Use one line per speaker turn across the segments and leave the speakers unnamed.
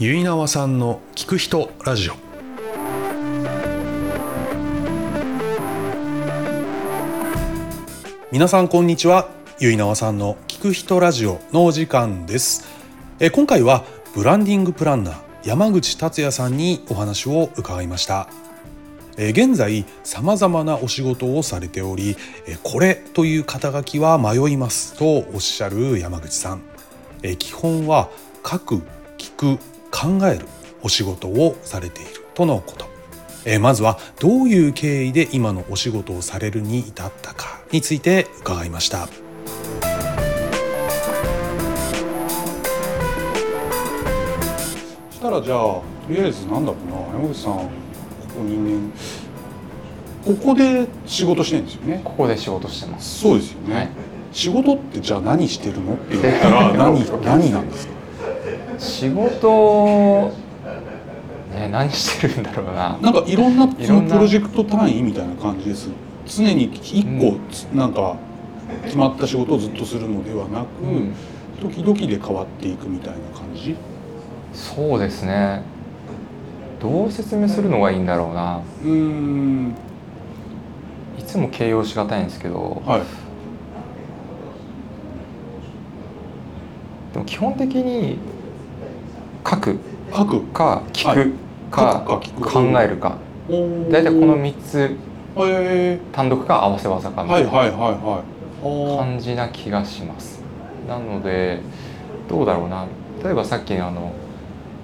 結縄さんの聞く人ラジオ。皆さんこんにちは。結縄さんの聞く人ラジオのお時間です。え今回はブランディングプランナー山口達也さんにお話を伺いました。え現在さまざまなお仕事をされておりえこれという肩書きは迷いますとおっしゃる山口さん。え基本は書く聞く考えるお仕事をされているとのこと。えまずはどういう経緯で今のお仕事をされるに至ったかについて伺いました。したらじゃあとりあえずなんだろうな山口さん。ここ2年ここで仕事してるんですよね。
ここで仕事してます。
そうですよね、
はい。
仕事ってじゃあ何してるのって言ったら 何何なんですか？
仕事ね何してるんだろうな。
なんかいろんないそのプロジェクト単位みたいな感じです。常に一個つなんか決まった仕事をずっとするのではなく、
うん。
時々で変わっていくみたいな感じ？
そうですね。どう説明するのがいいんだろうな。
うーん。
いつも形容しがたいんですけど。
はい。
でも基本的に書く。
書く。
か聞
はい。
くか考えるか。
大
大体この3つ。
へ
単独か合わせ技か
ー
みたいな。感じな気がします。なのでどうだろうな。例えばさっきのあの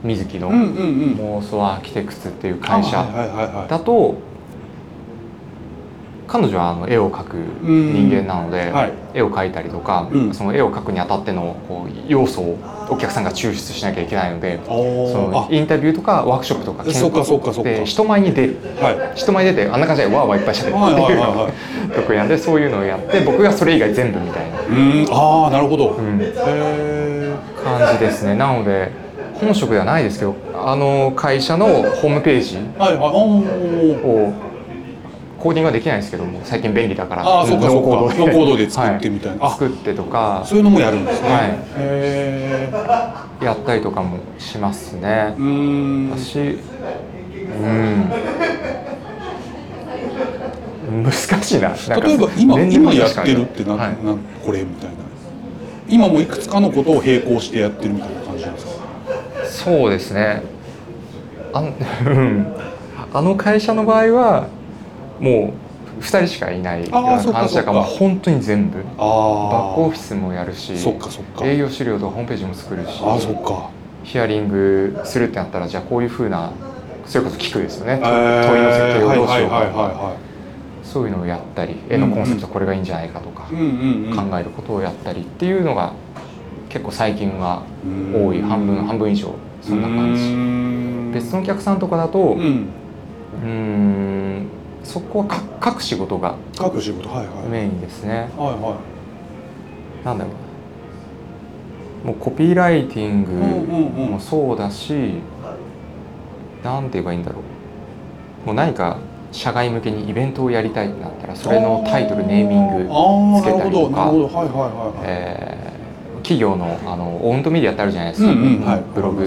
水木の妄想アーキテクツっていう会社だと彼女はあの絵を描く人間なので、
はい。
絵を描いたりとか、
うん。
その絵を描くにあたってのこう要素をお客さんが抽出しなきゃいけないので
お
そのインタビューとかワークショップとか
えそうかそうかそうか。
で人前に出る。
はい。
人前に出てあんな感じでわーわーいっぱいしゃべるっていうのが
はい。
得意なんでそういうのをやって僕がそれ以外全部みたいな、
うーん。ああなるほど、
うん。感じですね。なので本職ではないですけどあの会社のホームページをコーディングはできないんですけども最近便利だから
ああそうかそうか。ノーコードで。作って
はい
みたいな、あ
作ってとか。
そういうのもやるんですね、
はい。
へえ
やったりとかもしますね。
うーん。
私うん。難しいな。
例えば今
年
今やってるってな、
はい。
これみたいな。今もいくつかのことを並行してやってるみたいな感じなんですか？
そうですね。あん うん。あの会社の場合はもう2人しかいないような
そっか
感じだからもう本当に全部。バックオ
あ
フィスもやるし営業資料とかホームページも作るし
あああそっか。
ヒアリングするってなったらじゃあこういうふうなそれこそ聞くですよね、
えー。
問いの設計をどうしようかそういうのをやったり絵のコンセプトこれがいいんじゃないかとか考えることをやったりっていうのが結構最近は
うん。
多い半分半分以上そんな感じ。
ん。
別のお客さんとかだと
う
んそこはか書く仕事が
書く仕事はいはい。
メインですね。
はいは
なんだろう。なもうコピーライティング
うんうんうん。
もそうだし、なんて言えばいいんだろう。もう何か社外向けにイベントをやりたいってなったらそれのタイトルネーミングつけたりとか企業のあのオウンドメディアってあるじゃないですか、
うんうんはい。
ブログ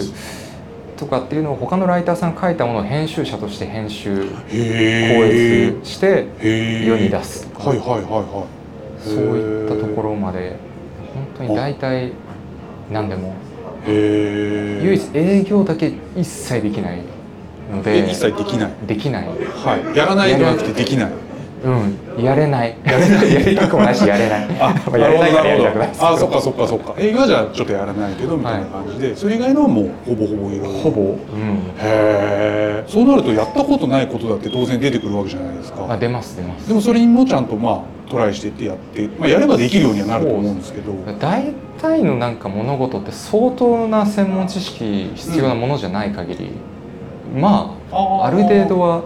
とかっていうのを他のライターさんが書いたものを編集者として編集校
へえ
閲して世に出すとか。
はいはいはいはい。
そういったところまで本当に大体何でも。唯一営業だけ一切できないので
え一切できない。
できない。
はい。やらないではなくてできない
うん。やれない。やれない。やりたくもないしやれない。
あ
まあやれないからやりたくない
あそっかそっかそっか。映画じゃちょっとやらないけどみたいな感じで、それ以外のはもうほぼほぼいろいろ
ほぼ、うん、
へえそうなるとやったことないことだって当然出てくるわけじゃないですか。
あ出ます出ます。
でもそれにもちゃんとまあトライしてってやって、まあ、やればできるようにはなると思うんですけど。
大体のなんか物事って相当な専門知識必要なものじゃない限り、まあ
あ
る程度は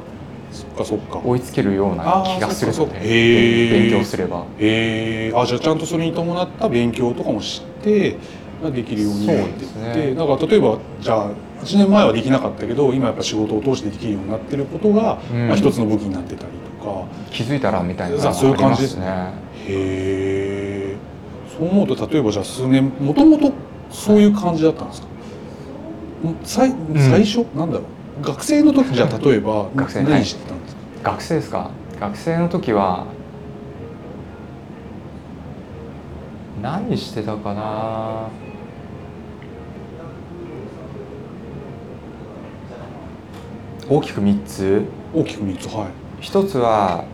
追いつけるような気がするので勉強すれば。
へえあじゃあちゃんとそれに伴った勉強とかも知ってができるようになってって、
ね。
だから例えばじゃあ1年前はできなかったけど今やっぱ仕事を通してできるようになってることが、
うん。
まあ、一つの武器になってたりとか。
気づいたらみたいな
そういう感じ
ありますね。
へえそう思うと例えばじゃあ数年もともとそういう感じだったんですか？最最初、なんだろう学生の時じゃあ例えば
学生。
何してたんですか、
学生ですか？学生の時は何してたかな？大きく3つ。
大きく3つは
一つは、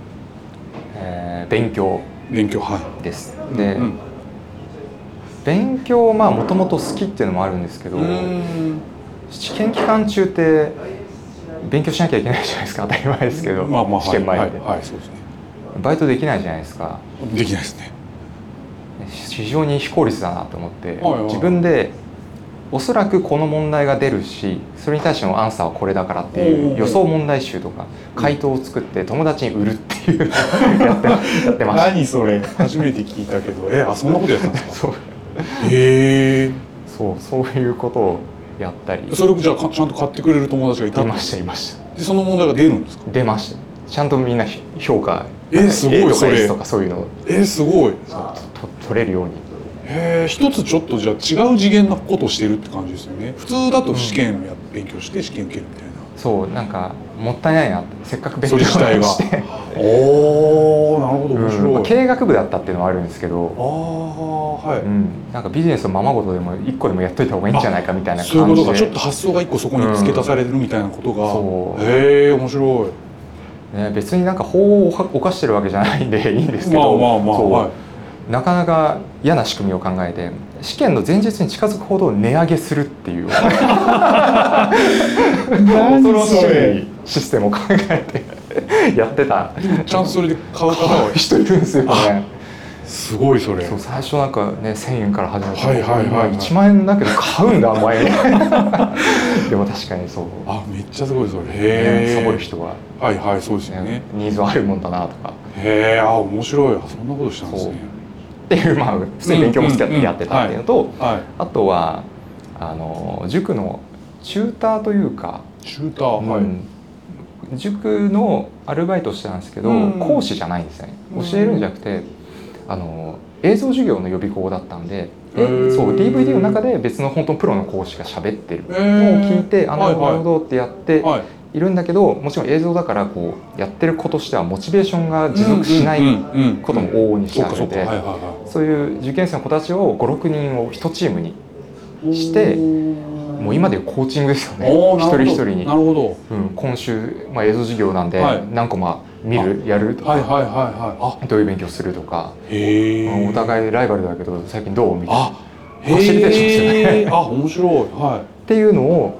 えー勉強。
い勉強は
です。
い
で、
うん。
勉強まあもともと好きっていうのもあるんですけど、
うん。
試験期間中って勉強しなきゃいけないじゃないですか。当たり前ですけど、
まあまあ
試験前で、
はい、はいですね。
バイトできないじゃないですか。
できないですね。
非常に非効率だなと思って、
はいはい。
自分でおそらくこの問題が出るしそれに対してのアンサーはこれだからってい
おう
う予想問題集とか回答を作って友達に売るっていう やってやってました。
何それ。初めて聞いたけど。えあそんなことやってたんですか？
そう。
へえ
そうそういうことをやったり。
それをじゃあかちゃんと買ってくれる友達がいた
いましたいました。
でその問題が出るんですか？
出ました。ちゃんとみんな評価
えすごいそれ。
とかそういうのを。
えすごい。
と取れるように。
へえ一つちょっとじゃあ違う次元のことをしてるって感じですよね。普通だと試験や、勉強して試験受けるみたいな。
そうなんかもったいないなってせっかく勉
そ
強して。
おおなるほど面
うん
白い、
まあ経営学部だったっていうのはあるんですけど、
ああはい、
うん、なんかビジネスのままごとでも一個でもやっといた方がいいんじゃないかみたいな
そういう
感じで
ことがちょっと発想が一個そこに付け足されるみたいなことが、
そう。
へえ面白い。
ね、別になんか法を犯してるわけじゃないんでいいんですけ
まあ
ど、
まあまあ、
そう。
はい
なかなか嫌な仕組みを考えて試験の前日に近づくほど値上げするっていう恐ろしいシステムを考えてやってた。
ちゃんとそれで買う方は
人いるんですよね。
すごいそれ。
そう最初なんかね1,000円から始めて、
はいはいはいはい。
1万円だけど買うんだお前 でも確かにそう、
あめっちゃすごいそれ。
ね
へえ。
サボる人は、
はいはいそうですよね。
ね、ニーズあるもんだなとか。
へえあ面白い。あそんなことしたんですね
っていうまあ普通に勉強も好きだっ
うんうんうん
てやってたっていうのと、
はい。
あとはあの塾のチューターというか、
シューターはい、
うん。塾のアルバイトしてたんですけど、
うん。
講師じゃないんですよね。
うん。
教えるんじゃなくてあの映像授業の予備校だったんでそう DVD の中で別の本当プロの講師が喋ってるのを聞いてあなるほどってやって
はい
いいるんだけどもちろん映像だからこうやってる子としてはモチベーションが持続しないことも往々にしてあるので
そうい
う受験生の子たちを56人を1チームにしてもう今でいうコーチングですよね一人一人に
なるほど
うん、今週、まあ、映像授業なんで何コマ見る、やるとか、
はいはいはいはい
どういう勉強するとか、お互いライバルだけど最近どうみたいなっ
あ
ファシリテーションですよね
あ面白いはい、っ
ていうのを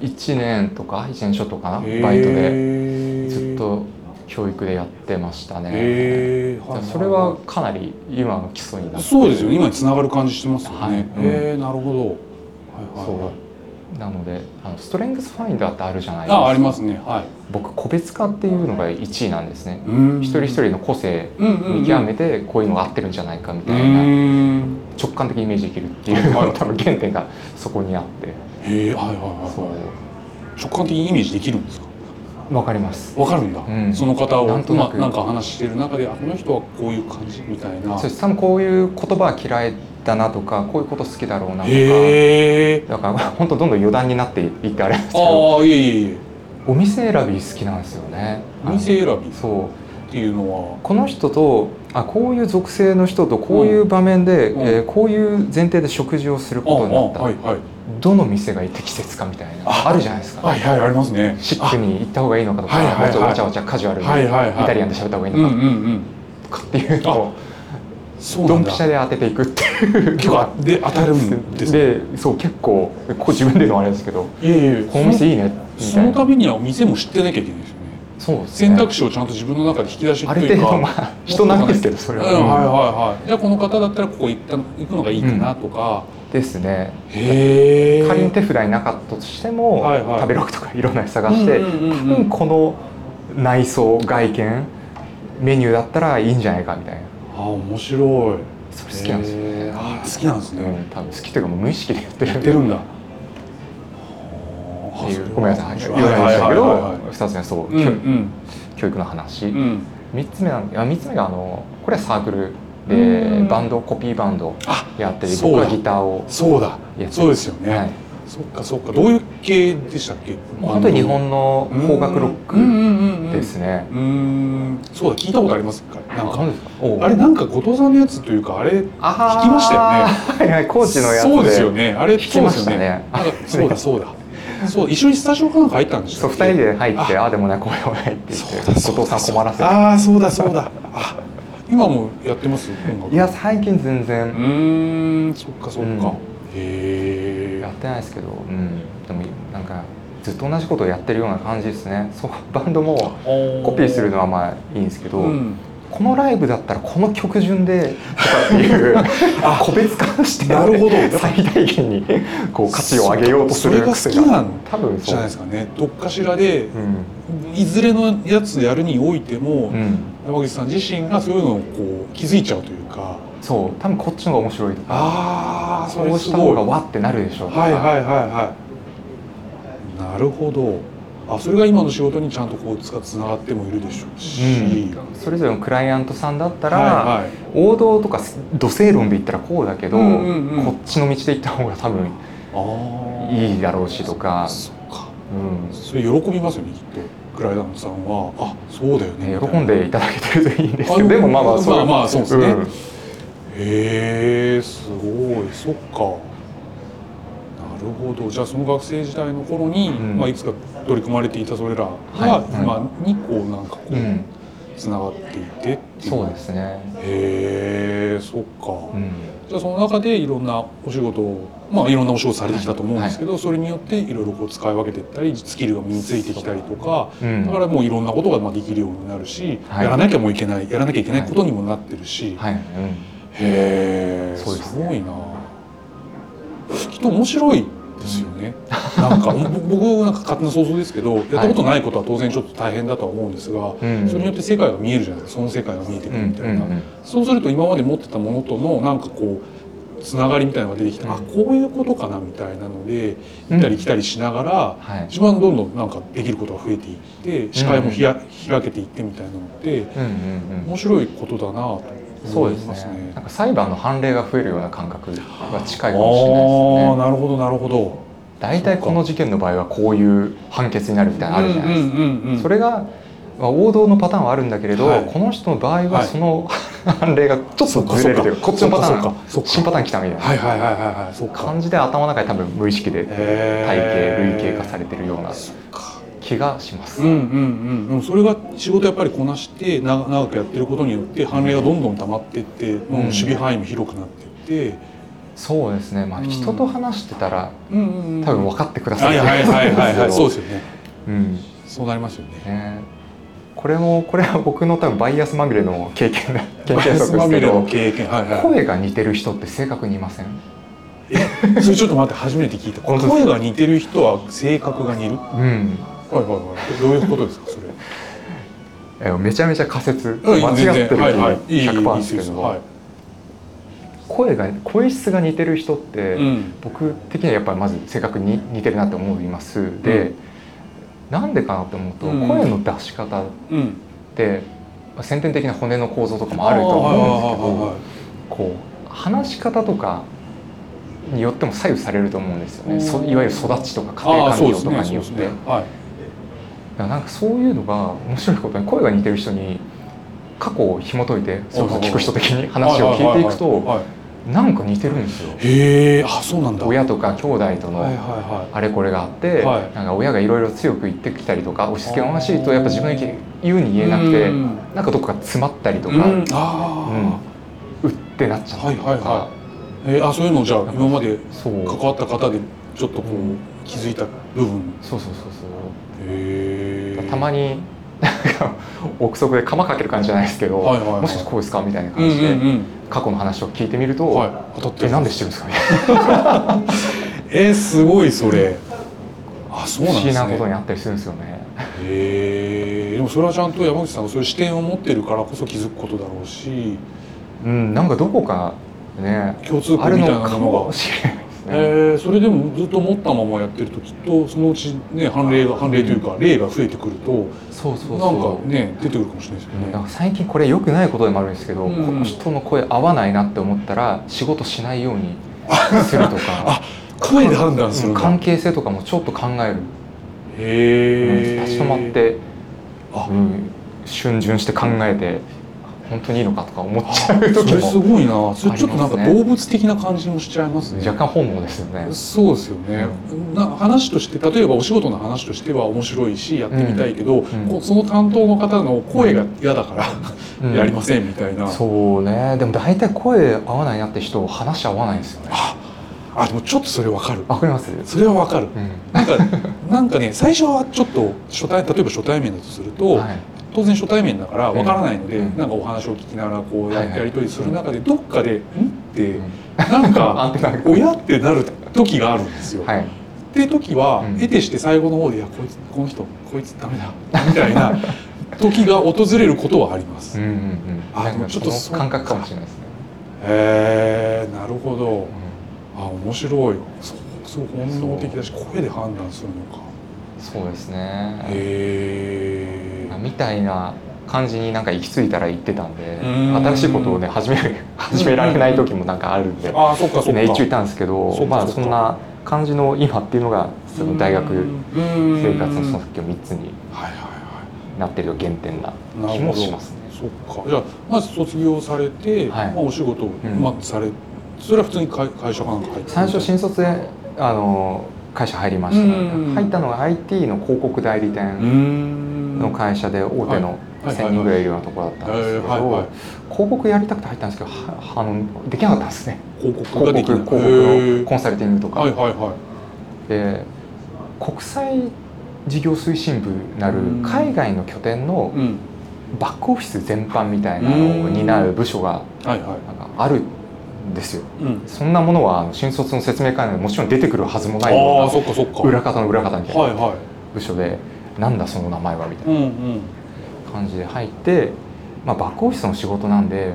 1年とか1年ちょっとかないバイトで。
で
ずっと教育でやってましたね、それはかなり今の基礎になって
そうですよ。ね今に繋がる感じしてますよね、
はい。
えなるほど。はいはいはい。
そう。なのであのストレングスファインダーってあるじゃないですか。
あありますね。はい。
僕個別化っていうのが1位なんですね、
うん。
一人一人の個性見極めてこういうのが合ってるんじゃないかみ
う
たいな、
ん。
直感的にイメージできるっていうの
はい
が多分原点がそこにあって
へえはいはいはい
そう
はい。直感的にイメージできるんですか？
わかります。
わかるんだ、
うん。
その方を
なんとなく。
まあなんか話してる中であこの人はこういう感じみたいな。
そうです多分こういう言葉は嫌いだなとかこういうこと好きだろうなとか。だから本当どんどん余談になっていってあれですけど。
ああいえいえいえ。
お店選び好きなんですよね。
お店選び？っ
そう。
ていうのは？
この人とあこういう属性の人とこういう場面で、
うん。
えーこういう前提で食事をする
あ
ことになった。
あはいはい
どの店が適切かみたいな
あ
あるじゃないですか、
はいはいありますね。
シックに行った方がいいのかとか、
はいはいはい。
もっとわちゃわちゃカジュアルに、
はいはいはい。
イタリアンで喋った方がいいのかとかっていうのをドンピシャで当てていくっていう
結構で当たるんですね。
でそう結構こう自分で言うのもあれですけど
いえいえ。
この店いいねみ
そ
たいな。
のためにはお店も知ってなきゃいけないです
そうね。
選択肢をちゃんと自分の中で引き出しというか。
る程度まあ人なんですけどそれ
うん、
は、
はいはいはい。じゃあこの方だったらここ行った行くのがいいかなとか、
ですね。
へえ
仮に手札になかったとしても、
はいはい。
食べログとかいろんなの探して、
うんうんうんうん。
多分この内装外見メニューだったらいいんじゃないかみたいな。
あ面白い。
それ好きなんですよ。ね
好きなんですね、
うん、多分好きというかもう無意識でやってる。
やってるんだ
っていうごめんなさい言わ
はい
ないでしたけど
はいはいはい
2つ目はそう、
うんうん。
教育の話、
うん。
3つ目なんいや3つ目があのこれはサークル
う
で
ん。
バンドコピーバンド
あ
やってて
そうだ。
僕はギターを
そうだ。そうですよね、
はい。
そっかそっか。どういう系でしたっけ？
本当に日本の邦楽ロックですね。
うーん。そうだ聞いたことあります一回なんか。
あ
れなんか後藤さんのやつというかあれ
あー。
聞きましたよね。
はいはい高知のやつで
そうですよね。あれ
聞きましたね。
ね。そうだそうだ そう一緒にスタジオかなんか入ったんでした
そう
っけ
2人で入ってああでもないこうでもないって言って後藤さん困らせて。
ああそうだそうだ。あ今もやってます？
いや最近全
う
然
ーんそっかそっか、
うん。
へえ。
やってないですけど、うん、でもなんかずっと同じことをやってるような感じですね。そうバンドもコピーするのはまあいいんですけど、
うん
このライブだったらこの曲順でとかっていう 個別化して
なるほど。
最大限にこう価値を上げようとする癖
それが好きなん
多分
じゃないですかね。どっかしらで
うん。
いずれのやつやるにおいても、
うん、
山口さん自身がそういうのをこう気づいちゃうというか。
そう。多分こっちの方が面白いとか。
ああそ
うした方がわってなるでしょう
はいはいはいはい。なるほどあそれが今の仕事にちゃんとこうつかつながってもいるでしょうし、
うん。それぞれのクライアントさんだったら、
はいはい。
王道とか土星論で言ったらこうだけど、
うんうんうん。
こっちの道で行った方が多分いいだろうしとか、
そ
うん。
それ喜びますよねきっと。クライアントさんは。あそうだよね
ね喜んでいただけてるといいんですけど
あ
でもまあまあそう。
まあまあそうですね。
ん。
へえすごい。そっか。なるほど。じゃあその学生時代の頃に、
うん。
まあ、いくつか取り組まれていたそれらが、
はい。
今にこうなんかこう、
うん。
つながっていてっていう。
そうですね、
へえそっか、
うん、
じゃあその中でいろんなお仕事をまあいろんなお仕事されてきたと思うんですけど、それによっていろいろこう使い分けていったりスキルが身についてきたりとか、
うん。
だからもういろんなことがまあできるようになるし、
はい。
やらなきゃもういけないやらなきゃいけないことにもなってるし、
はい、うん、
へえ
ね。
すごいなきっと面白いですよね、なんかぼ僕なんか勝手な想像ですけどやったことないことは当然ちょっと大変だとは思うんですが、
うん。
それによって世界が見えるじゃないですか。その世界が見えてく
うん
るみたいな、
うんうん
そうすると今まで持ってたものとのなんかこうつながりみたいなのが出てきて、
うん。
あこういうことかなみたいなので行ったり来たりしながら、
はい。
一番どんどんなんかできることが増えていって視界もひや、開けていってみたいなのって
うんうんうん。
面白いことだなと
そうです
ね。
ね。なんか裁判の判例が増えるような感覚が近いか
あ
もしれないです
ー
ね
なるほどなるほど。
大体この事件の場合はこういう判決になるみたいなのあるじゃないですか、それが、まあ、王道のパターンはあるんだけれど、
はい。
この人の場合
は
はい。その判例がちょっとずれるというかこっちのパターン新パターン来たみたいな。
はいはいはいはい。
感じで頭の中で多分無意識で体系類型化されてるような。気がします。
うんうんうんうん、それが仕事やっぱりこなして長長くやってることによって判例がどんどん溜まっていって、もう守備範囲も広くなっていって、
そうですね、まあ、
うん。
人と話してたら
うんうんうん。
多分分かってくださる
はいはいはいはいはい。そう
う
ですよね。
うん。
そうなりますよね。
ね、これもこれは僕の多分バイアスまみれの経験だ。経験。則ですけど
経験はいはい。
声が似てる人って正確にいません？
えそれちょっと待って初めて聞いた。声が似てる人は性格が似る？はい
うん
はいはいどういうことですかそれ？
えめちゃめちゃ仮説。
うん
間違ってる気
はいはい。いいいい
100%
いい
ですけど、
はい。
声が声質が似てる人って、
うん。
僕的にはやっぱりまず性格に似てるなって思います。で、なんでかなって思うと、
うん。
声の出し方っ
うん
てまあ先天的な骨の構造とかもあると思うんですけどこう話し方とかによっても左右されると思うんですよね、そいわゆる育ちとか家庭環境とかによって、だかなんかそういうのが面白いことに声が似てる人に過去を紐解いてそれこそ聞く人的に話を聞いていくと
はい
なんか似てるんですよ。
へえあそうなんだ。
親とか兄弟とのあれこれがあって、
はい。
なんか親がいろいろ強く言ってきたりとか押し付けがましいとやっぱ自分の意見言うに言えなくて
うん
なんかどこか詰まったりとか、
い、う
うん。うってなっちゃ
あ、
ったりとか、
はいはいはい。えーあそういうのをじゃあ今まで関わった方でちょっとこう、
うん。
気づいた部分。
そうそうそうそう。
へえ
たまになんか憶測で釜かける感じじゃないですけど、
はいはいはい。
もしかしてこうですかみたいな感じで、
んうん
過去の話を聞いてみると、
はい。当たってる
えなんで知ってるんですか？みたいな
えー、すごいそれ。あそう
不思議
なんですね。
なことにあったりするんですよね。
へえでもそれはちゃんと山口さんがそういう視点を持ってるからこそ気づくことだろうし。
うん、なんかどこかね
共通
ある
項みたいなものが
もしれない。ですね。
えー、それでもずっと持ったままやってるときっとそのうちね判例が判例というか例が増えてくると
そうそうそう。
なんかね出てくるかもしれないですよね。
なんか最近これ良くないことでもあるんですけど、
うん。
この人の声合わないなって思ったら仕事しないようにするとか。
声で判断するんだ。
関係性とかもちょっと考える、
へえ
うん立ち止まって、
あ。
うん、逡巡して考えて本当にいいのかとか思っちゃう
それす
時も
ごいな。それちょっとなんか動物的な感じもしちゃいますね。
若干本能ですよね。
そうですよね、な話として例えばお仕事の話としては面白いしやってみたいけど、うその担当の方の声が嫌だから、
うん。
やりませんみたいな、
そうね。でも大体声合わないなって人話合わないんですよね。
あでもちょっとそれわかる。
わかります、
それはわかる。
うん。
なんかなんかね最初はちょっと初対例えば初対面だとすると、
はい
当然初対面だからわからないので、
うん
なんかお話を聞きながらこうや,、やり取りする中でどっかで「ん?」って
うん
なんか 親ってなる時があるんですよ。
はい
っていう時は、
うん
得てして最後の方で「いやこいつこの人こいつダメだ」みたいな 時が訪れることはあります。
うんうんうん
あちょっと
感覚かもしれないですね。
へえなるほど。
う
あ面白い。そうすごい本能的だし声で判断するのか。
んそうですね。
へえ。
みたいな感じになんか行き着いたら行ってたんで
うん
新しいことをね始める 始められない時もなんかあるんで、
あそっかそっか。
ね、一応いたんですけどまあそんな感じの今っていうのがその大学
生
生活のその時の3つになってる原点な気もしますね。
い。そっか。じゃあまず卒業されて、
はい
まあお仕事を、
うん
まあされそれは普通に会会社かなんか入って
最初新卒であの会社入りました。入ったのが IT の広告代理店
ん。
の会社で大手の
はい。
1000人ぐらいいるようなところだったんですけど、広告やりたくて入ったんですけどはあのできなかったんですね。
広告が
広告広告のコンサルティングとか、
はい。はい。はい。
で国際事業推進部なる
うん。
海外の拠点の
うん。
バックオフィス全般みたいなのを担う部署があるんですよ。
うん。
そんなものは新卒の説明会なもちろん出てくるはずもないよ
そっかそっか。
うな裏方の裏方みたいな
はいは
部署でなんだその名前はみたいな感じで入って、まあ、バックオフィスの仕事なんで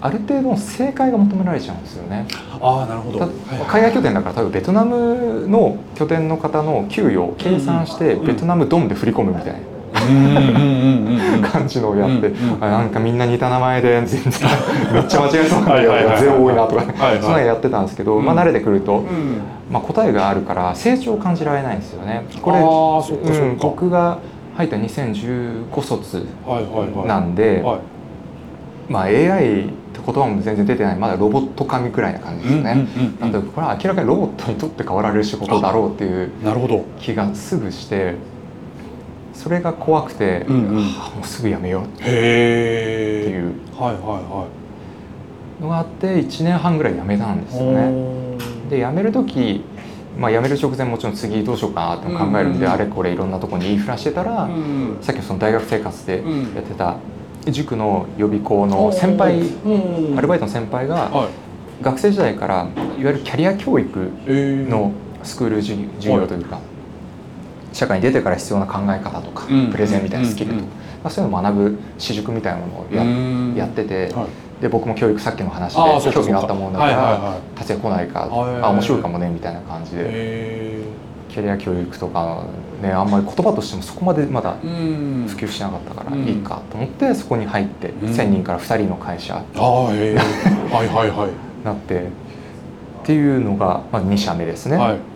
ある程度の正解が求められちゃうんですよね。
ああなるほど。
海外拠点だから多分ベトナムの拠点の方の給与を計算して
うん。
ベトナムドンで振り込むみたいな感じのをやって、
うんうん
あなんかみんな似た名前で全然めっちゃ間違えそうなんだけど
はいはいはいはい。
ゼロ多いなとか、
はいはい。
そんなのやってたんですけど、まあ、
うん
慣れてくると、
うん。
まあ、答えがあるから成長を感じられないんですよね。これ僕が入った2015卒
はいはいはい。
なんで、
はい。
まあ、AI って言葉も全然出てないまだロボット神くらいな感じですね。
うんうんうん
なんでこれは明らかにロボットにとって変わられる仕事だろうっていう
なるほど。
気がすぐしてそれが怖くて、
うんうん。
はあもうすぐやめよう。っていう。
はいは
のがあって1年半ぐらいやめたんですよね。で辞める時まあ、辞める直前もちろん次どうしようかなって考えるんで、あれこれいろんなところに言いふらしてたら、
うん
さっきのその大学生活で
うん。
やってた塾の予備校の先輩、
うん
アルバイトの先輩が
はい。
学生時代からいわゆるキャリア教育
えー
のスクール授授業というか、社会に出てから必要な考え方とか、
うん。
プレゼンみたいなスキルとか、
うん
まあ、そういうのを学ぶ私塾みたいなものをや,、
うん。
やってて、
はい。
で僕も教育さっきの話で興味があったものだから、
はいはいはい。
達也来ないか、あ面白いかもねみたいな感じで、
へ
キャリア教育とかねあんまり言葉としてもそこまでまだ普及しなかったから
うん。
いいかと思ってそこに入って、
ん。
1,000人から2人の会社
はいはいはい。
に なってっていうのが、まあ、2社目ですね、
はい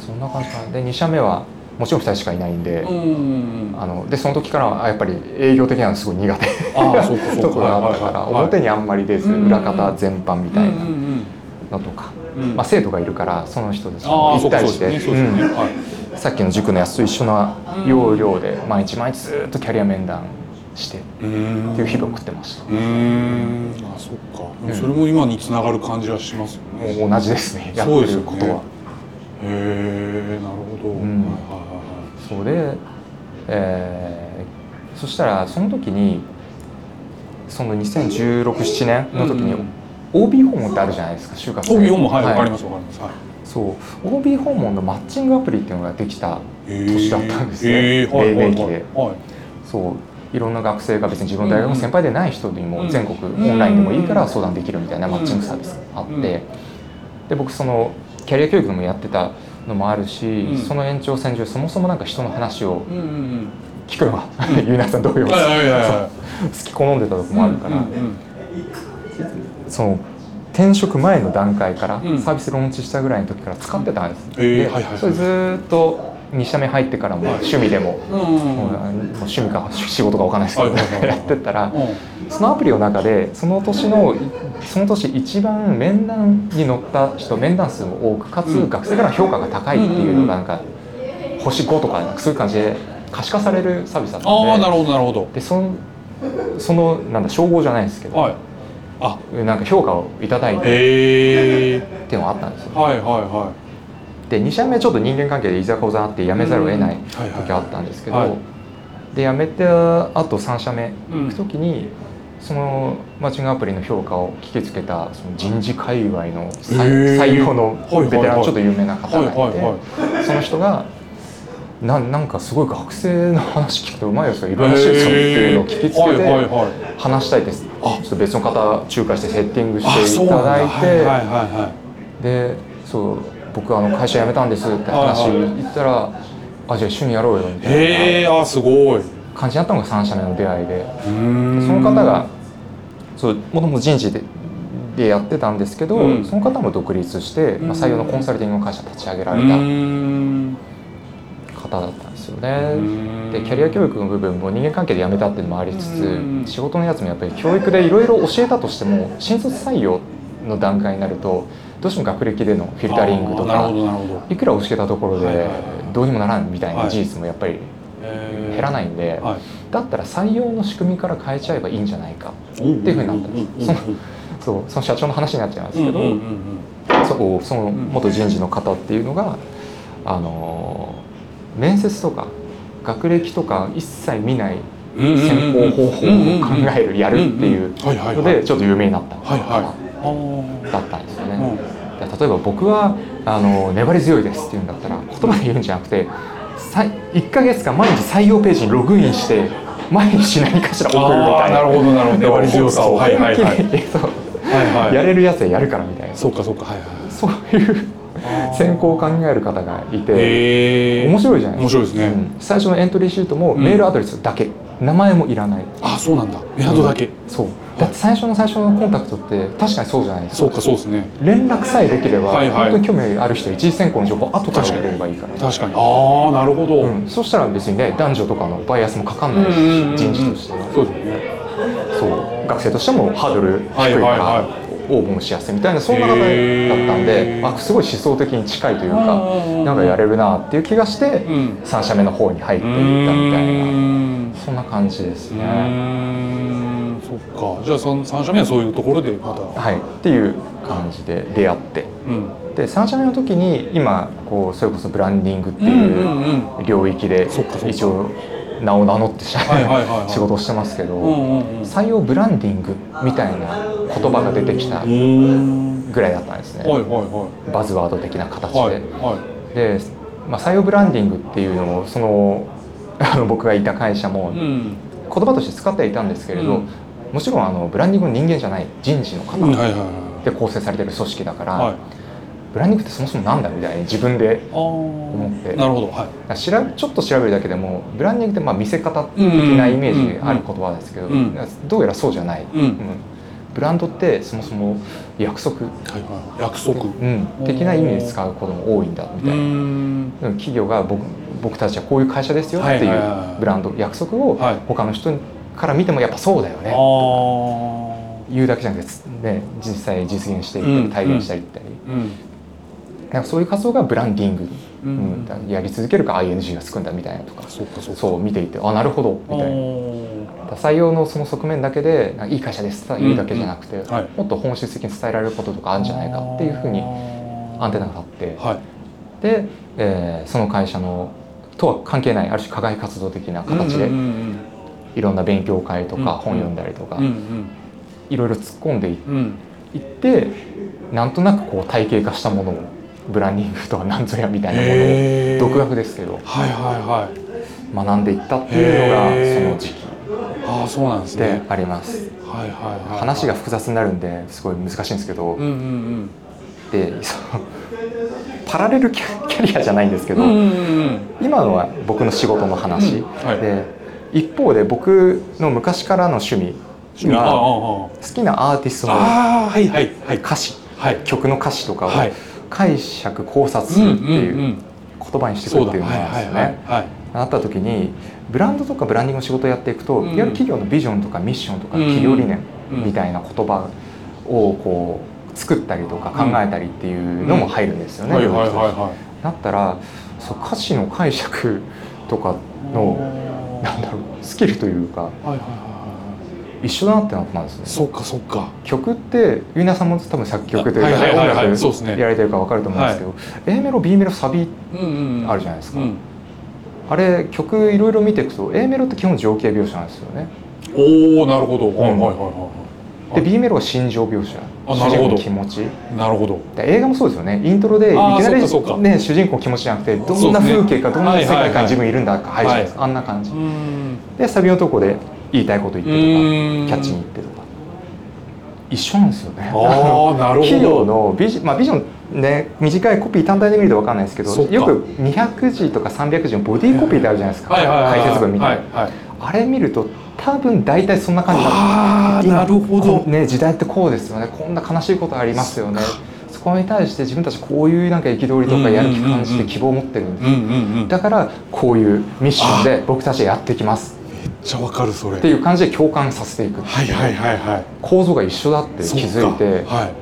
そんな感じかな。で2社目はもちろん2人しかいないんで、
うん
あのでその時からはやっぱり営業的なのすごい苦手。ところがあったから表にあんまり出ず
うん
裏方全般みたいな
うんうん
のとか、
うん。うん。
まあ、生徒がいるからその人たち
ああそうか
に対して
ねね。
うん。
はい。
さっきの塾のやつと一緒な要領で毎日毎日ずっとキャリア面談してっ
うん
ていう日々を送ってました。
うー。んあそっか。それも今につながる感じはしますよね。
もう同じですね。やってることは。
へえなるほど、
うん。
はい
そうで、えーそしたらその時にその201617年の時に
うん。
OB 訪問ってあるじゃないですか就活
はいはいはい。わ、かり
ま
ますわかりますはい。
そう。OB 訪問のマッチングアプリっていうのができた年だったんですね。黎明期で。
はい。
そう。いろんな学生が別に自分の大学の先輩でない人に
うん。
も全国オンラインでもいいから相談できるみたいなマッチングサービスがあって、
うん。
で僕そのキャリア教育もやってたのもあるし、
うん。
その延長線上そもそもなんか人の話を
うんうん
聞くのがゆうなさん同様好き好んでたとこもあるから、
うんうん
その転職前の段階から、
うん。
サービスローンチしたぐらいの時から使ってたんです、
へー
で
はいはいはい。
それずーっと2社目入ってからも趣味でも,、
うん
もう趣味か仕事か分かんないですけど、やってったら、
うん
そのアプリの中でその年のその年一番面談に乗った人面談数も多くかつ
うん
学生からの評価が高いっていうのがなんか星5とかなんかそういう感じで可視化されるサービスだった
ああな
の
るほどなるほど。
ででそのそのなんだ称号じゃないですけど、
はい。あ。
なんか評価をいただいてっていうのがあったんですよ
はいはいは
で2社目ちょっと人間関係でいざこざあって辞めざるを得ない時あったんですけど、
はい。
で辞めてあと3社目
うん
行く時に、そのマッチングアプリの評価を聞きつけたその人事界隈の採用のベテランちょっと有名な方がいて、その人がななんかすごい学生の話聞くとうまいよそれいろんなシステムっていうのを聞きつけて、話したいです
あ。
ちょっと別の方仲介してセッティング
あ
していただいて、でそう僕あの会社辞めたんですって話言ったら、あじゃあ一緒にやろうよみ
い
たい
へえあすごい。
な感じになったのが3社目の出会いで。その方がそうもともと人事ででやってたんですけど、
うん。
その方も独立して、まあ、採用のコンサルティングの会社立ち上げられた方だったんですよね。でキャリア教育の部分も人間関係で辞めたっていうのもありつつ、
うん。
仕事のやつもやっぱり教育でいろいろ教えたとしても新卒採用の段階になるとどうしても学歴でのフィルタリングとかいくら教えたところでどうにもならんみたい
は
ない。事実もやっぱり減らないんで、
はい。
だったら採用の仕組みから変えちゃえばいいんじゃないか
っていう
ふうになった。んですそのそうその社長の話になっちゃいますけど、そこその元人事の方っていうのが、あの面接とか学歴とか一切見ない選考方法を考えるやるっていうのでちょっと有名になった。だったんですよね。で例えば僕はあの粘り強いですって言うんだったら言葉で言うんじゃなくてさ1ヶ月間毎日採用ページにログインして毎日何かしら送るみたいな。
なるほどなるほど。粘り強さを。はいはい はい。
やれるやつはやるからみたいな。
そうかそうかはいはい。
そういう選考を考える方がいて面白いじゃない？
面白いですね。
うん。最初のエントリーシートもメールアドレスだけ、名前もいらない。
あそうなんだ。メアドだけ。
そうだって最初の最初のコンタクトって確かにそうじゃないですか。
そうかそうですね。
連絡さえできれば、
はいはい。
本当に興味ある人一次選考の情報後から入れればいいから。
確かに。ああなるほど。
うん、そしたら別にね男女とかのバイアスもかかんないし、人事としては。
そうですね。
そう。学生としてもハードル低いから、
はいはいは
応募もしやすいみたいなそんな方だったんであすごい思想的に近いというか
うん
なんかやれるなっていう気がして
うん。
3社目の方に入っていったみたいな。そんな感じです
う
ね。
そっか。じゃあその3社目はそういうところでまた。
はい、っていう感じで出会って。
うん。
で3社目の時に今こうそれこそブランディングっていう領域で一応名を名乗ってし
はい
仕事をしてますけど、
うんうんうん。
採用ブランディングみたいな言葉が出てきたぐらいだったんですね、
はいはいは
バズワード的な形
い
で。
はいは
で、まあ、採用ブランディングっていうのをそのあの僕がいた会社も言葉として使ってはいたんですけれど、
うん
もちろんあのブランディングの人間じゃない人事の方
うんはいはいは
で構成されてる組織だから、
いはい。
ブランディングってそもそもなんだみたいに自分で。
あー。
って。
なるほどはい。
ちょっと調べるだけでもブランディングってまあ見せ方的なイメージがある言葉ですけど、
うん。
どうやらそうじゃない、
うん。
ブランドってそもそも約束、
はいはい。約束。う
うん、的な意味で使うことも多いんだみたいな、企業が僕僕たちはこういう会社ですよっていう
はいはいはい
ブランド約束を
はい。
他の人から見てもやっぱそうだよ
あ
ね
ー。
言うだけじゃなくて、ね、実際実現していった
うん。
り体現したりったり、
うん。
なんかそういう活動がブランディング、
う
うんやり続けるか ING がつくんだみたいなとか
そう
見ていてあなるほどみたいな。採用のその側面だけでいい会社ですと言うだけじゃなくて、もっと本質的に伝えられることとかあるんじゃないかっていうふうにアンテナが立って、
はい。
で、えーその会社のとは関係ないある種課外活動的な形で、いろんな勉強会とか
うん。
本読んだりとか、いろいろ突っ込んでいってなんとなくこう体系化したものをブランディングとは何ぞやみたいなものを独学ですけど
はいはいはい。
学んでいったっていうのがその時期
ああそうなんです
あります。
はいはいはい。
話が複雑になるんですごい難しいんですけど、でそのパラレルキャキャリアじゃないんですけど、今のは僕の仕事の話、で一方で僕の昔からの趣味
趣味。あああ
好きなアーティストの
ああはいはいはい。
歌詞。
はい。
曲の歌詞とかを
はい。
解釈考察するっていう言葉にしていく
そうだ
っていうのなんですよね。
はい
なった時にブランドとかブランディングの仕事をやっていくと、
うん。
いわゆる企業のビジョンとかミッションとか
うん。
企業理念
うん
みたいな言葉をこう作ったりとか考えたりっていうのも入るんですよね。
はいはいはい
領域として
は
だったらそう歌詞の解釈とか
い
のなんだろうスキルというか
はいはいはいはい。
一緒だなってなったんですね。
そっかそっか。
曲ってユーナさんも多分作曲というか、
はいはいはいはい。
音
そうですね。
楽やられてるか分かると思うんですけど、A メロ B メロサビ
うんうん
あるじゃないですか。
うん。
あれ曲いろいろ見ていくと A メロって基本情景描写なんですよね。
おおなるほど。はいはいはいは
で B メロは心情描写主人公の気持ち。
いなるほど。
で映画もそうですよね。イントロでいきなりね主人公の気持ちじゃなくてどんな風景かどんな世界
はいはいはい。
観に自分いるんだか入るじゃない。ですかあんな感じ。
うん。
でサビのとこで言いたいこと言ってとか
うん。
キャッチに言ってとか。一緒なんですよね。
ああなるほど。
企業のビジ,、まあ、ビジョンね短いコピー単体で見ると分かんないですけどよく200字とか300字のボディーコピーってあるじゃないですか、
はいはいはいはい
解説文みたいな、
はいはい。
あれ見ると多分大体そんな感じだ
なるほど。
こね、時代ってこうですよね。こんな悲しいことありますよね。そこに対して自分たちこういうなんか憤りとかやる気感じて希望を持ってるんです、
うんうんうん
だからこういうミッションで僕たちやっていきます。
めっちゃわかるそれ。
っていう感じで共感させていく
はいはいはいはい。
構造が一緒だって気づいて。
はい。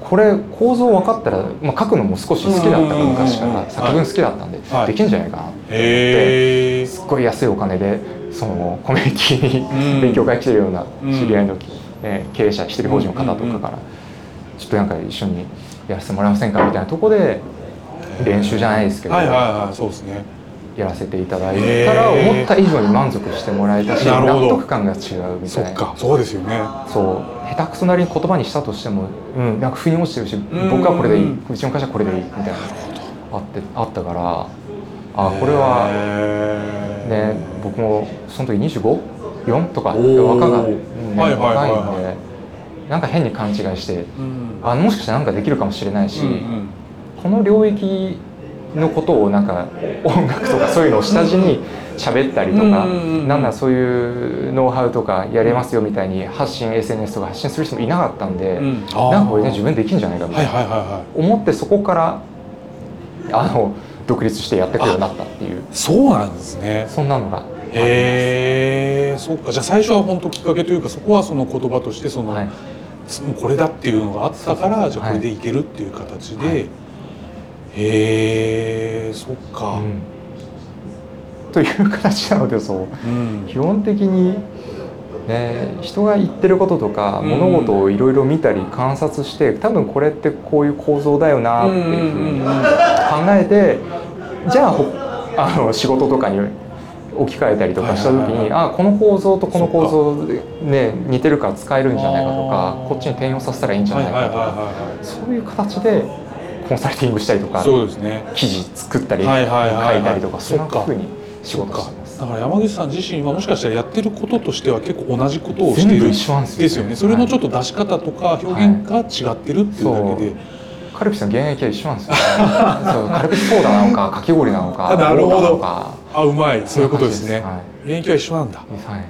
これ構造分かったら、まあ、書くのも少し好きだったから。昔から作文好きだったんで、
はい。
できるんじゃないかなって
へえ
すっごい安いお金でそのコミュニティ
うん。
に勉強会来てるような
うん。
知り合いの、えー経営者一人法人の方とかからちょっとなんか一緒にやらせてもらえませんかみたいなとこで練習じゃないですけど
はいはいはいそうですね。
やらせていただいたら思った以上に満足してもらえたし納得感が違うみ
そっ
たいな。
かそうですよね。
そう。下手くそなりに言葉にしたとしても、うん、なんか腑に落ちてるし
ん
僕はこれでいい。うちの会社はこれでいいみたいな。あってあったからあこれはね僕もその時 25?4 とか若が、ね
はいはいはいはい
若い。んでなんか変に勘違いして
うん。
あもしかしたらなんかできるかもしれないし、
うんうん。
この領域のことをなんか音楽とかそういうのを下地に喋ったりとか、
うんうんうん
なんだそういうノウハウとかやれますよみたいに発信 SNS とか発信する人もいなかったんで、
うん。
なんかこれね自分できるんじゃないかみたいな、
はいはいはいはい。
思ってそこからあの独立してやっていくようになったっていう。
そうなんですね。
そんなのが
へえそっか。じゃあ最初は本当きっかけというかそこはその言葉としてその、
はい。
これだっていうのがあったからじゃあこれでいけるっていう形で、へえそっか、
うん。という形なのでそう。
うん。
基本的に、ね、人が言ってることとか
うん。
物事をいろいろ見たり観察して多分これってこういう構造だよなっていうふうに考えてじゃあほ あの仕事とかに置き換えたりとかした時にあこの構造とこの構
そ
造で、ね、似てるから使えるんじゃないかと
あ
か
ー。
こっちに転用させたらいいんじゃないかとか
は
そういう形でコンサルティングしたりとか
ね。
記事作ったり書
はいはいはいはい。
いたりとかそんなふうに仕事。
だから山口さん自身はもしかしたらやってることとしては結構同じことをしている
ですよね。
ね。それのちょっと出し方とか表現が違ってるっていうだけで、
カルピスの現役は一緒なんですよ、ね、そう。カルピスソーダなのかかき氷なのか
あなるほどあうまい。そういうことですね。
は
現役は一緒なんだ。
い、はい、
なる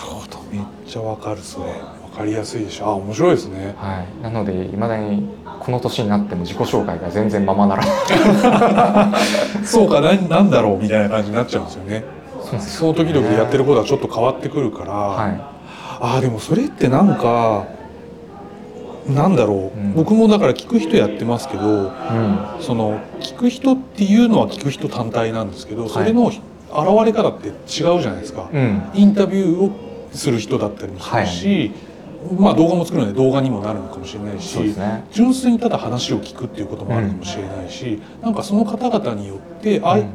ほど。めっちゃわかるそれ。わかりやすいでしょ。あ面白いですね。
はい、なのでいまだにこの年になっても自己紹介が全然ままならない。
そうかななんだろうみたいな感じになっちゃうんですよね。
そ
の時々でやってることはちょっと変わってくるから、
は
ああでもそれってなんかなんだろう、
うん。
僕もだから聞く人やってますけど
い、うん、
その聞く人っていうのは聞く人単体なんですけど、
い。
それの現れ方って違うじゃないですか、
うん、
インタビューをする人だったりもするし、まあ動画も作るので動画にもなるのかもしれないし、
ね。
純粋にただ話を聞くっていうこともあるかもしれないし、なんかその方々によって相,、
うん。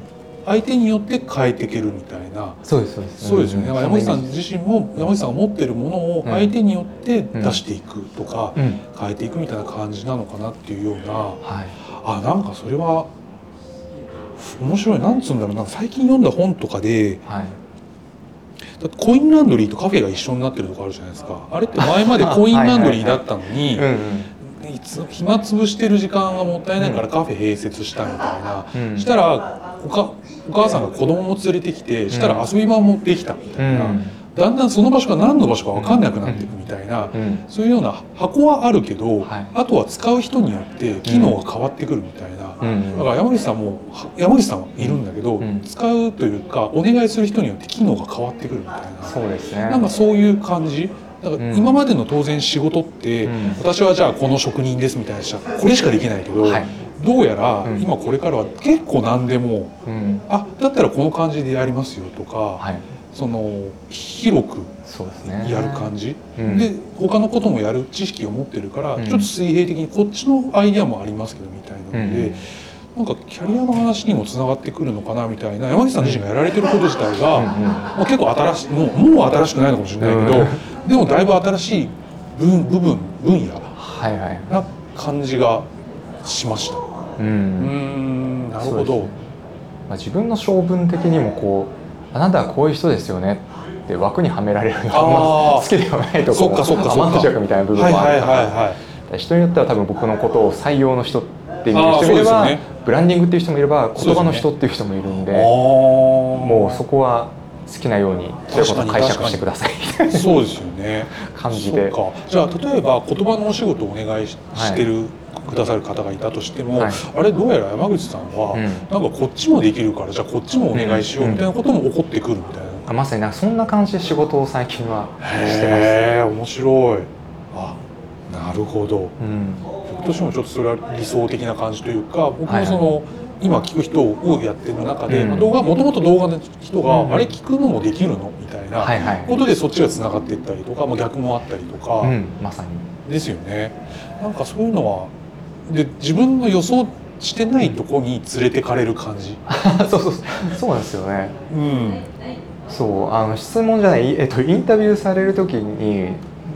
相手によって変えていけるみたいな。
そうですそうです。
そうですよね。山口さん
そ
自身も山口さんが持ってるものを相手によって出していくとか、
うん、うん
変えていくみたいな感じなのかなっていうような。
はい。
あなんかそれは面白い。なんつうんだろう。な最近読んだ本とかで
はい
だってコインランドリーとカフェが一緒になってるとこあるじゃないですか。あれって前までコインランドリーだったのに いつ暇つぶしてる時間がもったいないからカフェ併設したみたいな、
うん。
したらおかお母さんが子供も連れてきてしたら遊び場もできたみたいな、
うん
だんだんその場所が何の場所か分かんなくなっていくみたいな、
うん。
そういうような箱はあるけど、
はい。
あとは使う人によって機能が変わってくるみたいな、
うん
だから山口さんもは山口さんはいるんだけど、
うん。
使うというかお願いする人によって機能が変わってくるみたいな、
そうですね。
なんかそういう感じ？だから
うん。
今までの当然仕事って、
うん。
私はじゃあこの職人ですみたいな人はこれしかできないけど、
はい。
どうやら
うん。
今これからは結構何でも、
うん。
あだったらこの感じでやりますよとか、
はい
その広くやる感じ、
うん。
で他のこともやる知識を持ってるから、
うん。
ちょっと水平的にこっちのアイデアもありますけどみたいなので、なんかキャリアの話にもつながってくるのかなみたいな山口さん自身がやられてること自体が、
うんうん。
まあ、結構新しいもうもう新しくないのかもしれないけど、でもだいぶ新しい分部分分野な感じがしました。
うん。
んなるほど。
まあ、自分の性分的にもこうあなたはこういう人ですよねって枠にはめられるのがあんま
あー。
好きではないとこ
そっかそっかそっか。
甘くみたいな部分
はいはい
もあるから、
はいはい。
人によっては多分僕のことを採用の人って見る
あー
人もいれば、
ね。
ブランディングっていう人もいれば言葉の人っていう人もいるんで
も
もうそこは好きなようにそれこそ解釈してください。
そうですよね。
感じで。
じゃあ例えば言葉のお仕事をお願いし,、
はい。
てるくださる方がいたとしても、
はい。
あれどうやら山口さんは、
うん。
なんかこっちもできるからじゃあこっちもお願いしよう
うん。
みたいなことも起こってくるみたいな。
あまさになんかそんな感じで仕事を最近はしてます。
へえ面白い。あなるほど。
うん。
僕としてもちょっとそれは理想的な感じというか僕
はいはい。
もその、今聞く人をやってる中で、
うん。
まあ動画もともと動画の人が、
うん。
あれ聞くのもできるのみたいな
はいはい。
ことでそっちがつながっていったりとか、まあ、逆もあったりとか、
うん、まさに。
ですよね。なんかそういうのはで自分の予想してないとこに連れてかれる感じ、
そうそう。そうなんですよね。
うん、
そう。あの質問じゃない、えっと、インタビューされる時に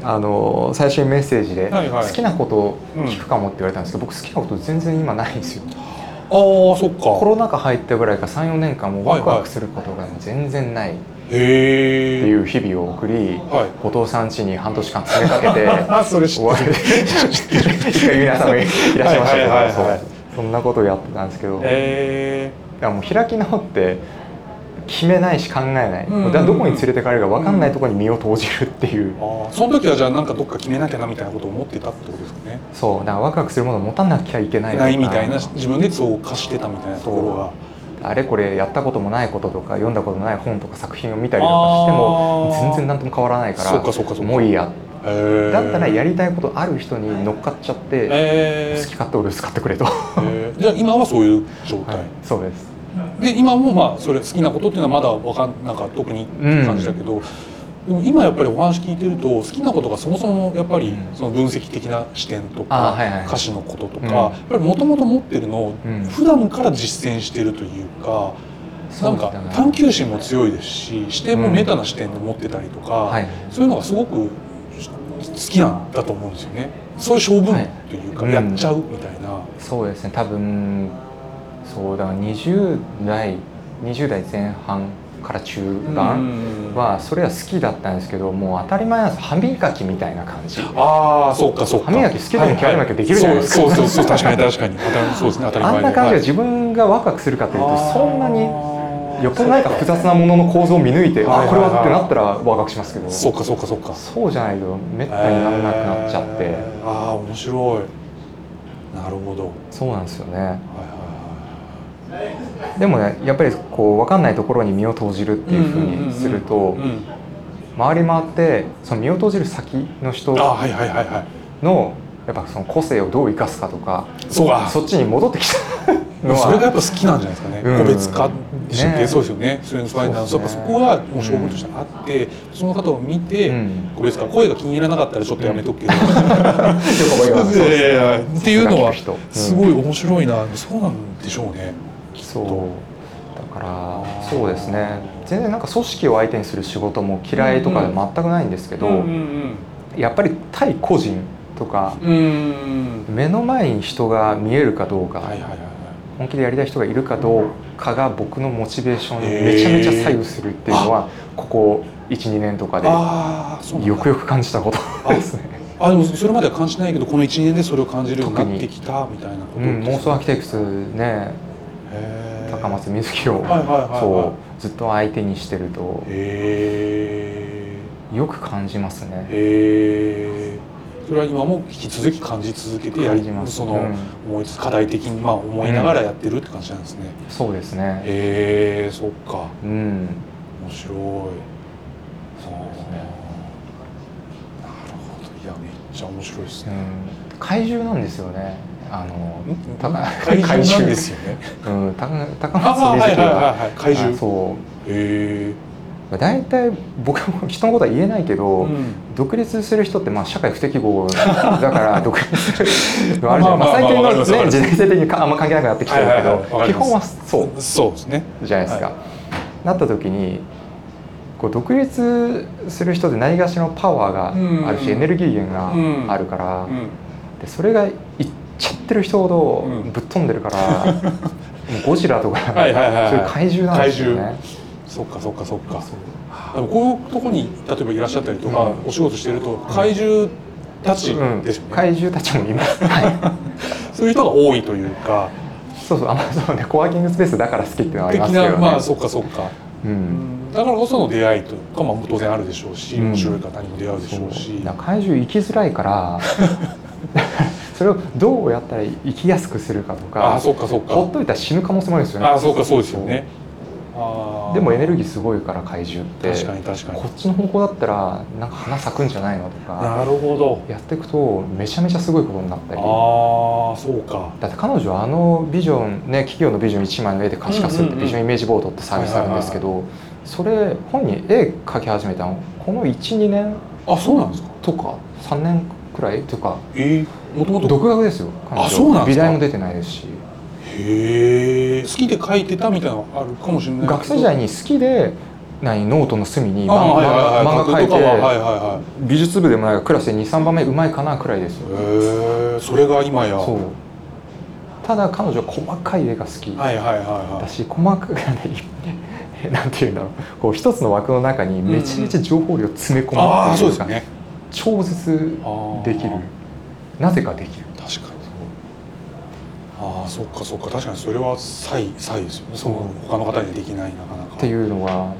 あの最初にメッセージで、
はいはい。
好きなことを聞くかもって言われたんですけど、僕好きなこと全然今ないんですよ。
ああそっか。
コロナ禍入ったぐらいか34年間もうワクワ
はいはい。
クすることが全然ないっていう日々を送り、
はい。
後藤さん家に半年間詰めかけて
あそれ知ってる。
皆さんもいらっしゃいましたけど、そんなことをやってたんですけど、
へ
だからもう開き直って決めないし考えない、
うん
どこに連れてかれるか分かんないところに身を投じるっていう、
ああその時はじゃあなんかどっか決めなきゃなみたいなことを思ってたってことですかね
そうだからワクワクするものを持たなきゃいけない
ないみたいな自分でそう貸してたみたいなところが
あれこれやったこともないこととか読んだことない本とか作品を見たりとかしても全然何とも変わらないから
そっかそっかそっか。
もういいや。だったらやりたいことある人に乗っかっちゃって、
え
好き勝手俺使ってくれと、
えじゃあ今はそういう状態、
はいそうです。
で今もまあそれ好きなことっていうのはまだわかんなんか特に感じだけど、でも今やっぱりお話聞いてると好きなことがそもそもやっぱり
うん
その分析的な視点とか、
あはいはい
歌詞のこととか、
うん。
やっぱりもともと持ってるのを
うん。
普段から実践してるというか、な。んか探求心も強いですし視点もメタな視点で持ってたりとか、
はい。
そういうのがすごく好きなんだと思うんですよね。そういう性分というか、
はい
やっちゃうみたいな。
そうですね。多分そうだから20代20代前半から中盤はそれは好きだったんですけどもう当たり前なんです。歯磨きみたいな感じ。
ああそうかそうか。
歯磨き好きでも嫌いなきゃできるじゃないですか。
そうそうそうそう確かに確かに。そうですね当たり前
あんな感じで
はい。
自分がワクワクするかというとそんなによっぽど何か複雑なものの構造を見抜いて
はいはいはい。
あこれはってなったらワクワクしますけど。
そうかそうかそうか。
そうじゃないとめったにならなくなっちゃって。
えー。ああ面白い。なるほど。はい
そうなんですよね。
は
でもねやっぱりこう分かんないところに身を投じるっていうふうにすると回り回ってその身を投じる先の人
あはいはいはいはい。
のやっぱその個性をどう生かすかとか
そうか。
そっちに戻ってきたのは
それがやっぱ好きなんじゃないですかね、
うん。
個別化して、
ね
そうですよねそれのファイナンス、
そうですね。
やっぱそこがもう勝負としてあって、その方を見て、
うん。
個別化声が気に入らなかったらちょっとやめとくけど、
よく思います。
いやいやいやっていうのは
す
ごい面白いな、そうなんでしょうね
そう。だからそうですね。全然なんか組織を相手にする仕事も嫌いとかで全くないんですけど、
うん
やっぱり対個人とか
うん。うん
目の前に人が見えるかどうか、
はいはいはいはい。
本気でやりたい人がいるかどうかが僕のモチベーションにめちゃめちゃ左右するっていうのはここ12年とかでよくよく感じたことですね。
あでもそれまでは感じないけどこの1年でそれを感じるようになってきたみたいなこと
うん、妄想アーキテクスね高松瑞希をそうずっと相手にしてると
へ
よく感じますね。
それは今も引き続き感じ続けてやり
ます。
その、
うん。
思いつ課題的にまあ思いながらやってるって感じなんですね、
そうですね。
へえそっか。
うん。
面白い。そう
ですね。
なるほど。いやめっちゃ面白いですね、
うん、怪獣なんですよね。あの、た
怪獣ですよね。
うん、高高
あ
松英二君
はいはいはい
が
はい。怪獣。
あそ
へ
う。大体僕も人のことは言えないけ
え、
ど、独立する人ってまあ社会不適合だから 独立するのあるじゃん。まあ
まあまあまあ
最近のね時代性的にかあんま関係なくなってきてるけど基本はそう。
そうですね。
じゃないですか。
は
なった時にこう独立する人でないがしのパワーがあるし、
うん。
エネルギー源があるから、
うん。
でそれがいっちゃってる人ほど
うん。
ぶっ飛んでるから、も うゴジラとか、
はい
そういう怪獣なんですよね。
そっかそっかそっか。でもこういうとこに例えばいらっしゃったりとか、
うん。
お仕事してると怪獣たち
うん。
ですよね、
怪獣たちもいます。はい。
そういう人が多いというか。
そうそう、あまあそうね、コワーキングスペースだから好きっていうのはあり
的
ますけどね。
なまあそっかそっか、
うん。
だからこその出会いとかも当然あるでしょうし、
うん。
面白い方にも出会うでしょうし、
だから怪獣生きづらいから それをどうやったら生きやすくするかと
ああ
か
そっかそっか。
ほっといたら死ぬ可能性もあるんですよね。
ああそうかそうですよね。あ
でもエネルギ
ー
ーすごいから怪獣って。
確かに確かに。
こっちの方向だったらなんか花咲くんじゃないのと
な
か
るほど。
やっていくとめちゃめちゃすごいことになったり。
ああそうか。
だって彼女はあのビジョンね企業のビジョン1枚の絵で可視化するってビジョンイメージボードってサービスあるんですけどそれ本人絵描き始めたのこの12年
あそうなんですか。
とか3年くらい？とか。
ええもともと
独学ですよ。
あそうなんですか？
美大も出てないですし。
へえ好きで書いてたみたいなのあるかもしれない。
学生時代に好きで何ノートの隅に
あ
漫画描い
とかははい
て
はいは
美術部でもないクラスで23番目うまいかなくらいですよ。
いへえそれが今や。
そう。ただ彼女は細かい絵が好き。
はいはいはいはい。
だし細かくな んていうんだろう。こう一つの枠の中にめちゃめちゃ情報量詰め込む
ああ
っていうか。
そうですよね
超絶できる。なぜかできる。
確かに。ああそっかそっか。確かにそれは差異差異ですよね。その他の方にはできないなかなか。
っていうのが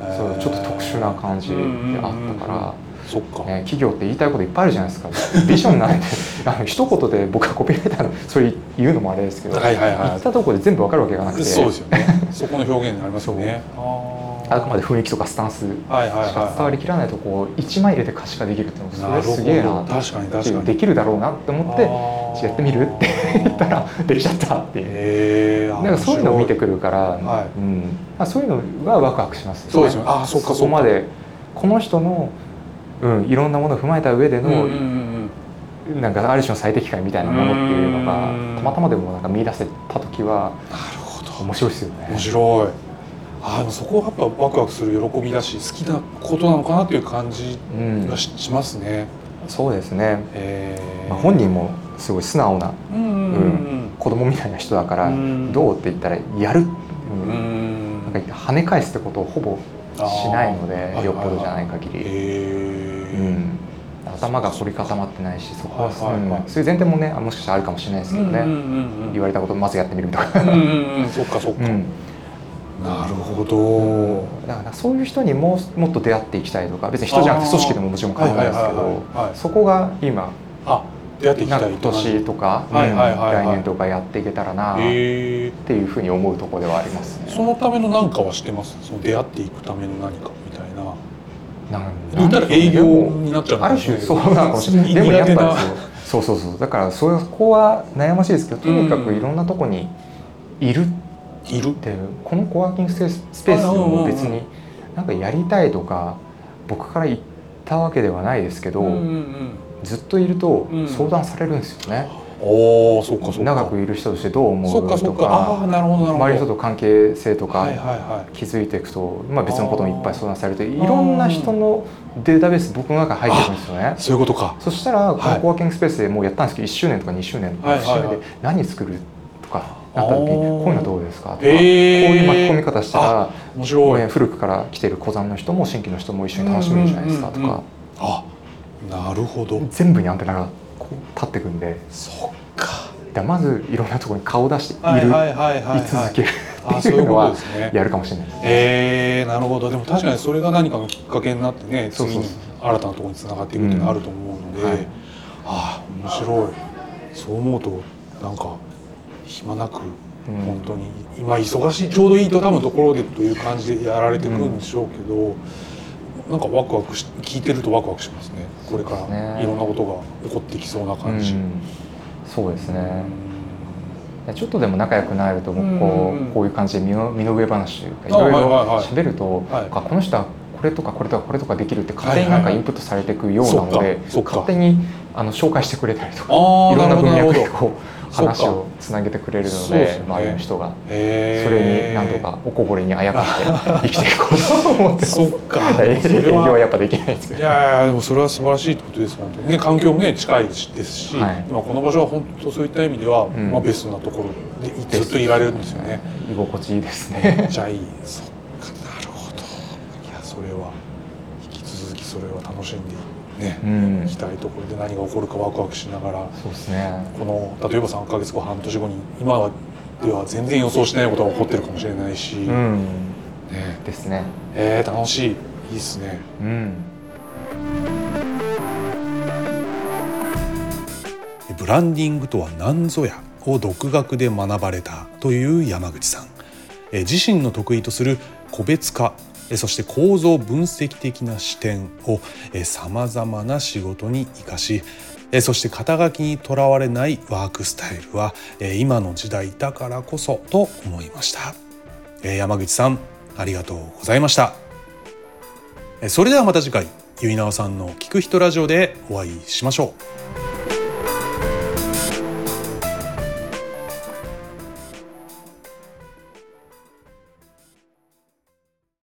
へー。
そうちょっと特殊な感じであったから。
そっか、
ね、企業って言いたいこといっぱいあるじゃないですか。ビジョンなんてあの一言で僕はコピーライターのそれ言うのもあれですけど、
はいはいはい。
言ったところで全部わかるわけがなくて。
そうですよね。そこの表現になりますよね。あ
あくまで雰囲気とかスタンスし
はいはいはい
か伝わりきらないとこを1枚入れて可視化できるっていうのはすげえな
確かに確かに。
できるだろうなって思ってやってみるって言ったらできちゃったっていう。
へえ
なんかそういうのを見てくるから、
はい。
うん。まあ、そういうのはワクワクしますよね。
そうですよね。あーそっかそっか。
こまでこの人の、うん、いろんなものを踏まえた上での、なんかある種の最適解みたいなものっていうのが
うん。
たまたまでもなんか見出せた時は
なるほど。
面白いですよね。
面白い。あでもそこはやっぱワクワクする喜びだし好きなことなのかなっていう感じ
うん。
がし,、しますね。
そうですね、
えー。
まあ、本人もすごい素直な
うんうんうん
子供みたいな人だから
うん。
どうって言ったらやる、
う
うん。
ん
なんか跳ね返すってことをほぼしないのでよっぽどじゃない限り、頭が凝り固まってないしそこは、
はいはいはい。
うん。そういう前提もねもしかしたらあるかもしれないですけどね、
うんうんうんうん。
言われたことをまずやってみるとか、
うん そっかそっか、
うん。
なるほど、
だからそういう人にもうもっと出会っていきたいとか別に人じゃなくて組織でももちろん考えですけ
はいはい
そこが今
あ出会っていきたいと
年とか、
はいはいはいはい。
うん来年とかやっていけたらなっていうふうに思うところではありますね。
そのための何かはしてます？その出会っていくための何か言ったら営業になっちゃう
ある種そうなのかもしれないでもやっぱりそうそうそうそうだからそこは悩ましいですけどとにかくいろんなとこにいる
いる
っていうこのコワーキングスペーススペースも別になんかやりたいとか僕から言ったわけではないですけど、
うんうんうん
ずっといると相談されるんですよね、
おおそっか
長くいる人としてどう思うと
っかあなるほど
周りの人と関係性とか気づいていくと、まあ、別のこともいっぱい相談されていろんな人のデータベース僕の中に入ってるんですよね。
い。そういうことか。
そしたらこ
はい。
のコワーキングスペースでもうやったんですけど1周年とか2周年とか
はいはい。はい
節目で何作るとかなった時にこういうのどうですかとかこういう巻き込み方したら
面白い。
ね古くから来てる古参の人も新規の人も一緒に楽しめるじゃないですかと
うんうんうんうん。
か
あなるほど。
全部にアンテナが立ってくんで。
そっか。
だまずいろんなところに顔を出している
はいはいはいはい
居続けるっていうのはやるかもしれないです。ね。
えー、なるほど。でも確かにそれが何かのきっかけになってね次に新たなところにつながっていくっていうのがあると思うので、うんはい、ああ面白い。そう思うとなんか暇なく本当に今忙しいちょうどいいと多分ところでという感じでやられていくんでしょうけど、うん、なんかワクワクし聞いてるとワクワクしますねこれからいろんなことが起こってきそうな感じ。うん、
そうですね、ちょっとでも仲良くなるとこう,、こういう感じで身の身の上話とかいろいろ喋ると、はい。はい、この人はこれとかこれとかこれとかできるって勝手になんかインプットされていくようなので、勝手にあの紹介してくれたりとかいろんな文脈でこう話をつなげてくれるので、ね、周りの人が。それに何度かおこぼれにあやかって 生きていこうと思って
そっか。
営業はやっぱできないですけど
いやでもそれは素晴らしいってことです本当にね。環境もね近いですし、はい、今この場所は本当そういった意味では、うん、まあ、ベストなところでずっといられるんですよね。
居心地いいですね。
めっちゃいい。そっか。なるほど。いやそれは。引き続きそれは楽しんでいね、うん、行きたいところで何が起こるかワクワクしながら
そうですね。
この例えば3か月後半年後に今では全然予想しないことが起こってるかもしれないし、うん、
ね、ですね。
えー、楽しい。いいっすね。うん。ブランディングとは何ぞやを独学で学ばれたという山口さん。自身の得意とする個別化そして構造分析的な視点をさまざまな仕事に生かしそして肩書きにとらわれないワークスタイルは今の時代だからこそと思いました。山口さんありがとうございました。それではまた次回結菜さんの聞く人ラジオでお会いしましょう。